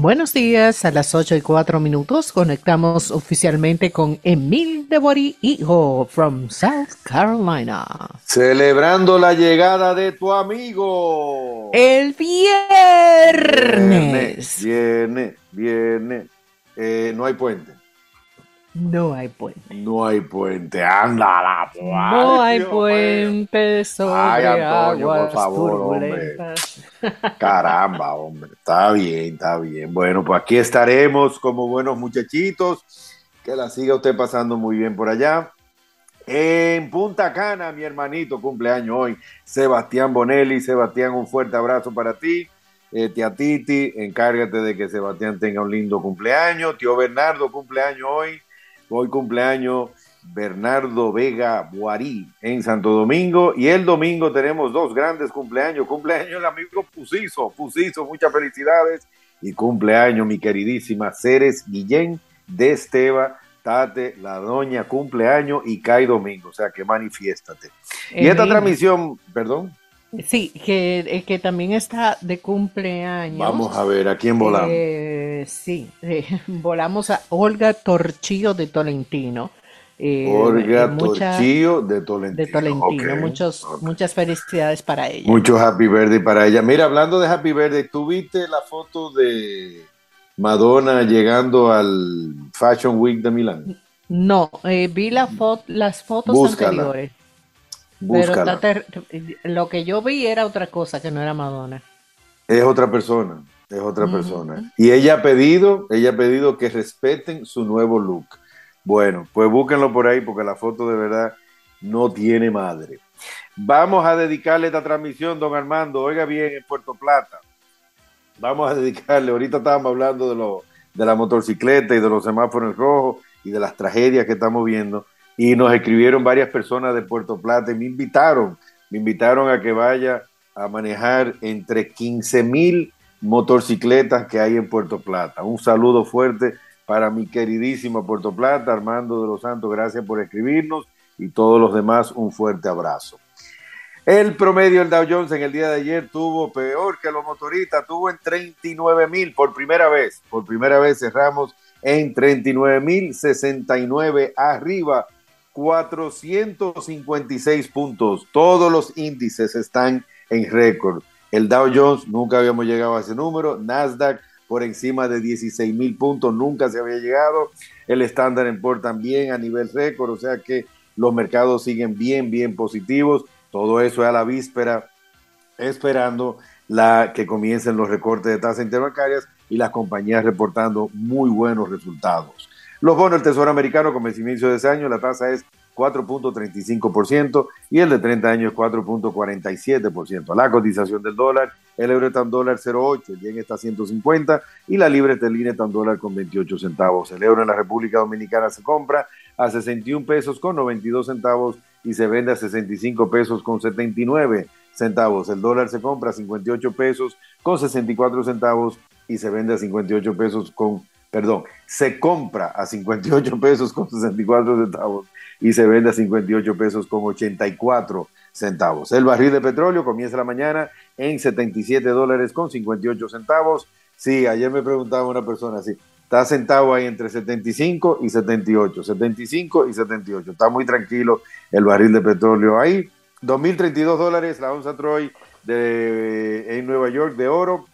Buenos días, a las 8 y 4 minutos conectamos oficialmente con Emil de Bori, hijo, from South Carolina. Celebrando la llegada de tu amigo. El viernes. Viene, viene. Eh, no hay puente. No hay puente. No hay puente. Anda la No hay puente sobre Ay, Antonio, aguas por favor, hombre. Caramba, hombre. Está bien, está bien. Bueno, pues aquí estaremos como buenos muchachitos. Que la siga usted pasando muy bien por allá. En Punta Cana, mi hermanito, cumpleaños hoy. Sebastián Bonelli. Sebastián, un fuerte abrazo para ti. Eh, tía Titi, encárgate de que Sebastián tenga un lindo cumpleaños. Tío Bernardo, cumpleaños hoy. Hoy cumpleaños Bernardo Vega Guarí en Santo Domingo. Y el domingo tenemos dos grandes cumpleaños. Cumpleaños el amigo Pusizo. Pusizo, muchas felicidades. Y cumpleaños mi queridísima Ceres Guillén de Esteba. Tate, la doña, cumpleaños y cae domingo. O sea que manifiéstate. Y esta transmisión, perdón, Sí, que, eh, que también está de cumpleaños. vamos a ver a quién volamos. Eh, sí, eh, volamos a Olga Torchillo de Tolentino. Eh, Olga mucha- Torchillo de Tolentino. de Muchos. Muchas felicidades para ella. Mucho happy birthday para ella. Mira, hablando de happy birthday, ¿tú viste la foto de Madonna llegando al Fashion Week de Milán? No, eh, vi la fo- las fotos Búscala. anteriores. Pero Búscala. ter- lo que yo vi era otra cosa que no era Madonna. Es otra persona, es otra persona. Y ella ha pedido, ella ha pedido que respeten su nuevo look. Bueno, pues búsquenlo por ahí porque la foto de verdad no tiene madre. Vamos a dedicarle esta transmisión, don Armando, oiga bien, en Puerto Plata. Vamos a dedicarle, ahorita estábamos hablando de, lo, de la motocicleta y de los semáforos rojos y de las tragedias que estamos viendo. Y nos escribieron varias personas de Puerto Plata y me invitaron, me invitaron a que vaya a manejar entre 15 mil motocicletas que hay en Puerto Plata. Un saludo fuerte para mi queridísima Puerto Plata, Armando de los Santos, gracias por escribirnos y todos los demás un fuerte abrazo. El promedio del Dow Jones en el día de ayer tuvo peor que los motoristas, tuvo en 39 mil por primera vez. Por primera vez cerramos en 39 mil 69 arriba, 456 puntos. Todos los índices están en récord. El Dow Jones nunca habíamos llegado a ese número. Nasdaq por encima de 16 mil puntos nunca se había llegado. El Standard Poor's también a nivel récord. O sea que los mercados siguen bien, bien positivos. Todo eso es a la víspera, esperando la que comiencen los recortes de tasas interbancarias y las compañías reportando muy buenos resultados. Los bonos del Tesoro Americano con vencimiento de ese año, la tasa es 4.35% y el de 30 años 4.47%. La cotización del dólar, el euro está en dólar 0.8, el yen está a 150 y la libra esterlina está en dólar con 28 centavos. El euro en la República Dominicana se compra a 61 pesos con 92 centavos y se vende a 65 pesos con 79 centavos. El dólar se compra a 58 pesos con 64 centavos y se vende a 58 pesos con, perdón, se compra a 58 pesos con 64 centavos y se vende a 58 pesos con 84 centavos. El barril de petróleo comienza la mañana en 77 dólares con 58 centavos. Sí, ayer me preguntaba una persona así, está sentado ahí entre 75 y 78, 75 y 78. Está muy tranquilo el barril de petróleo ahí. 2.032 dólares la onza Troy en Nueva York de oro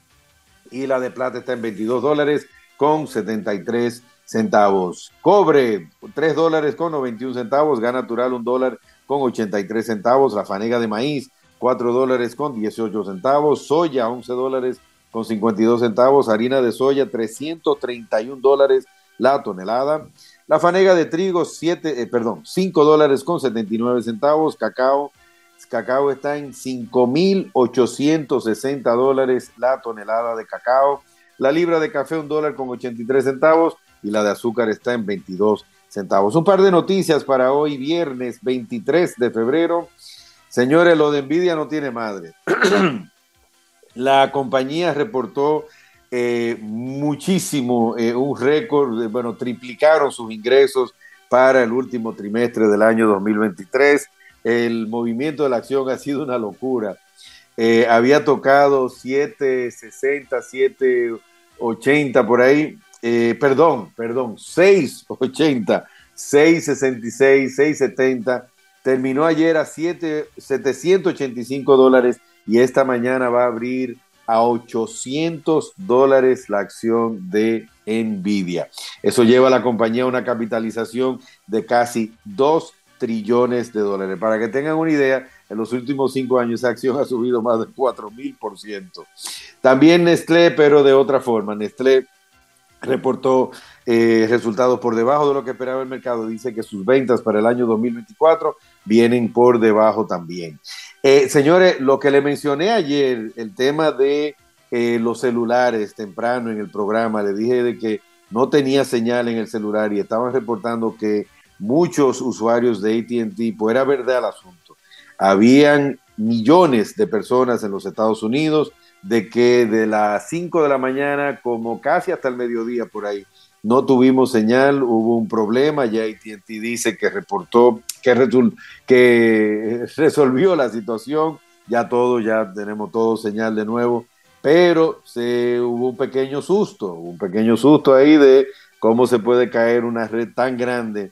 y la de plata está en 22 dólares con 73 centavos. Cobre, 3 dólares con 91 centavos. Gas natural, 1 dólar con 83 centavos. La fanega de maíz, 4 dólares con 18 centavos. Soya, 11 dólares con 52 centavos. Harina de soya, 331 dólares la tonelada. La fanega de trigo, 7, eh, perdón, 5 dólares con 79 centavos. Cacao, cacao está en 5.860 dólares la tonelada de cacao. La libra de café, un dólar con 83 centavos. Y la de azúcar está en 22 centavos. Un par de noticias para hoy, viernes 23 de febrero. Señores, lo de Nvidia no tiene madre. la compañía reportó eh, muchísimo, eh, un récord, bueno, triplicaron sus ingresos para el último trimestre del año 2023. El movimiento de la acción ha sido una locura. Eh, había tocado 760, 7 6.80 por ahí, eh, perdón, perdón, 6.80, 6.66, 6.70, terminó ayer a 7, 785 dólares y esta mañana va a abrir a 800 dólares la acción de Nvidia. Eso lleva a la compañía a una capitalización de casi 2 trillones de dólares. Para que tengan una idea, en los últimos cinco años esa acción ha subido más de 4 mil por ciento. También Nestlé, pero de otra forma. Nestlé reportó eh, resultados por debajo de lo que esperaba el mercado. Dice que sus ventas para el año 2024 vienen por debajo también. Eh, señores, lo que le mencioné ayer, el tema de eh, los celulares temprano en el programa, le dije de que no tenía señal en el celular y estaban reportando que muchos usuarios de ATT, pues era verdad el asunto. Habían millones de personas en los Estados Unidos de que de las 5 de la mañana como casi hasta el mediodía por ahí no tuvimos señal, hubo un problema, ya ATT dice que reportó, que, que resolvió la situación, ya todo, ya tenemos todo señal de nuevo, pero se hubo un pequeño susto, un pequeño susto ahí de cómo se puede caer una red tan grande.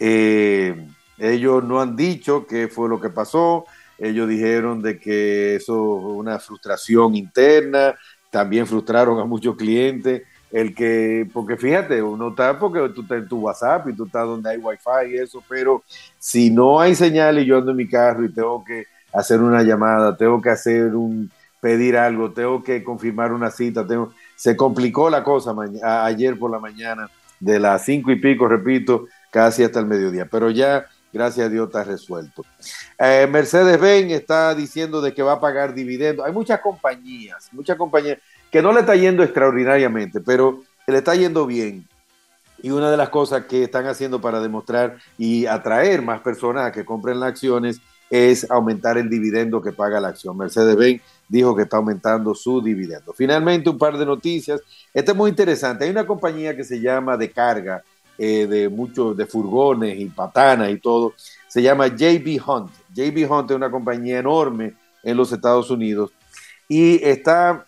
Eh, ellos no han dicho qué fue lo que pasó, ellos dijeron de que eso fue una frustración interna, también frustraron a muchos clientes. El que, porque fíjate, uno está porque tú estás en tu WhatsApp y tú estás donde hay wifi y eso, pero si no hay señal y yo ando en mi carro y tengo que hacer una llamada, tengo que hacer un, pedir algo, tengo que confirmar una cita, tengo, se complicó la cosa ayer por la mañana, de las cinco y pico, repito, casi hasta el mediodía, pero ya, gracias a Dios, está resuelto. Eh, Mercedes-Benz está diciendo de que va a pagar dividendos. Hay muchas compañías, muchas compañías que no le está yendo extraordinariamente, pero le está yendo bien. Y una de las cosas que están haciendo para demostrar y atraer más personas a que compren las acciones es aumentar el dividendo que paga la acción. Mercedes-Benz dijo que está aumentando su dividendo. Finalmente, un par de noticias. Este es muy interesante. Hay una compañía que se llama de carga eh, de muchos, de furgones y patanas y todo. Se llama JB Hunt. JB Hunt es una compañía enorme en los Estados Unidos y está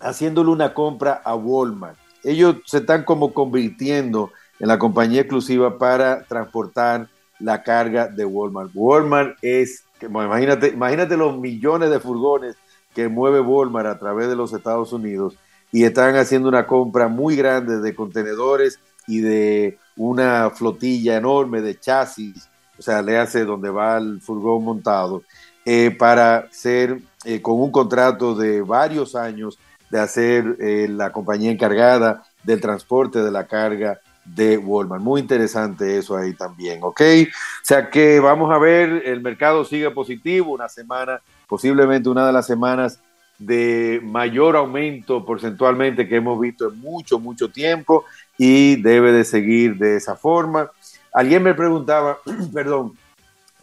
haciéndole una compra a Walmart. Ellos se están como convirtiendo en la compañía exclusiva para transportar la carga de Walmart. Walmart es, imagínate, imagínate los millones de furgones que mueve Walmart a través de los Estados Unidos y están haciendo una compra muy grande de contenedores y de una flotilla enorme de chasis, o sea, le hace donde va el furgón montado, eh, para ser eh, con un contrato de varios años de hacer eh, la compañía encargada del transporte de la carga de Walmart. Muy interesante eso ahí también, ¿ok? O sea que vamos a ver, el mercado sigue positivo, una semana, posiblemente una de las semanas de mayor aumento porcentualmente que hemos visto en mucho, mucho tiempo y debe de seguir de esa forma. Alguien me preguntaba, perdón,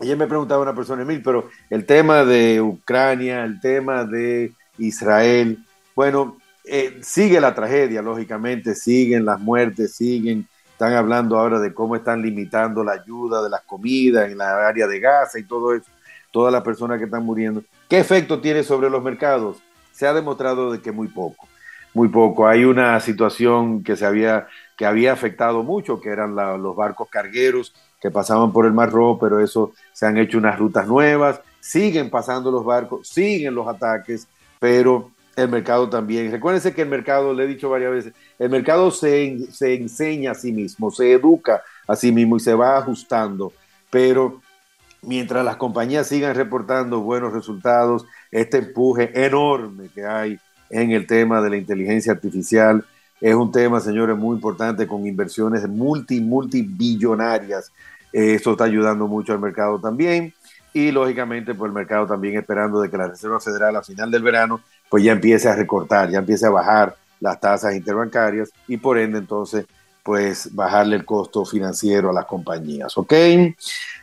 ayer me preguntaba una persona, Emil, pero el tema de Ucrania, el tema de Israel, bueno, eh, sigue la tragedia, lógicamente, siguen las muertes, siguen, están hablando ahora de cómo están limitando la ayuda de las comidas en la área de Gaza y todo eso, todas las personas que están muriendo. ¿Qué efecto tiene sobre los mercados? Se ha demostrado de que muy poco, muy poco. Hay una situación que se había, que había afectado mucho, que eran los barcos cargueros que pasaban por el Mar Rojo, pero eso se han hecho unas rutas nuevas, siguen pasando los barcos, siguen los ataques, pero el mercado también. Recuérdense que el mercado, le he dicho varias veces, el mercado se, se enseña a sí mismo, se educa a sí mismo y se va ajustando, pero mientras las compañías sigan reportando buenos resultados, este empuje enorme que hay en el tema de la inteligencia artificial es un tema, señores, muy importante con inversiones multi, multibillonarias. Esto está ayudando mucho al mercado también y lógicamente pues el mercado también esperando de que la Reserva Federal a final del verano pues ya empiece a recortar, ya empiece a bajar las tasas interbancarias y por ende entonces pues bajarle el costo financiero a las compañías, ¿ok?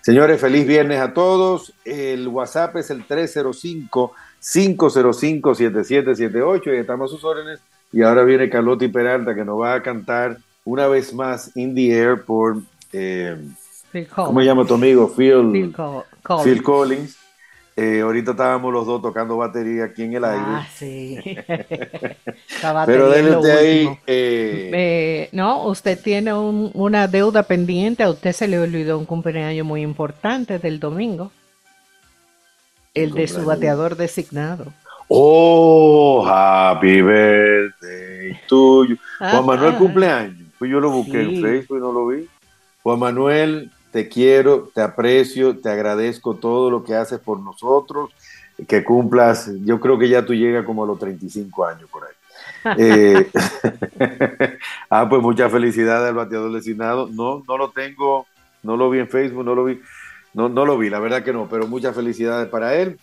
Señores, feliz viernes a todos. El WhatsApp es el 305-505-7778 y estamos a sus órdenes. Y ahora viene Carlotti Peralta que nos va a cantar una vez más In the Air por, eh, ¿cómo llama tu amigo? Phil, Phil Collins. Eh, ahorita estábamos los dos tocando batería aquí en el aire. Ah, sí. Pero déle usted ahí. Eh... Eh, no, usted tiene un, una deuda pendiente. A usted se le olvidó un cumpleaños muy importante del domingo. El de su bateador designado. Oh, happy birthday tuyo. Juan Manuel cumpleaños. Pues yo lo busqué en Facebook y no lo vi. Juan Manuel, te quiero, te aprecio, te agradezco todo lo que haces por nosotros, que cumplas, yo creo que ya tú llegas como a los 35 años por ahí. eh, ah, pues mucha felicidad al bateador designado. No, no lo tengo, no lo vi en Facebook, no lo vi, no, no lo vi, la verdad que no, pero muchas felicidades para él.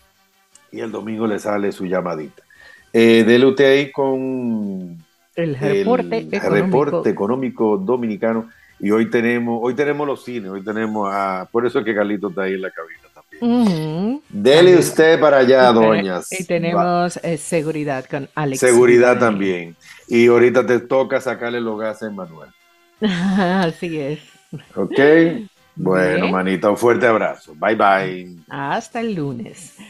Y el domingo le sale su llamadita. Eh, dele usted ahí con el reporte, el económico. reporte económico dominicano y hoy tenemos, hoy tenemos los cines, hoy tenemos a, por eso es que Carlito está ahí en la cabina también. Uh -huh. Dele usted para allá, doñas. Y tenemos eh, seguridad con Alex. Seguridad también. Y ahorita te toca sacarle los gases a Manuel. Así es. Ok. Bueno, Bien. manita, un fuerte abrazo. Bye bye. Hasta el lunes.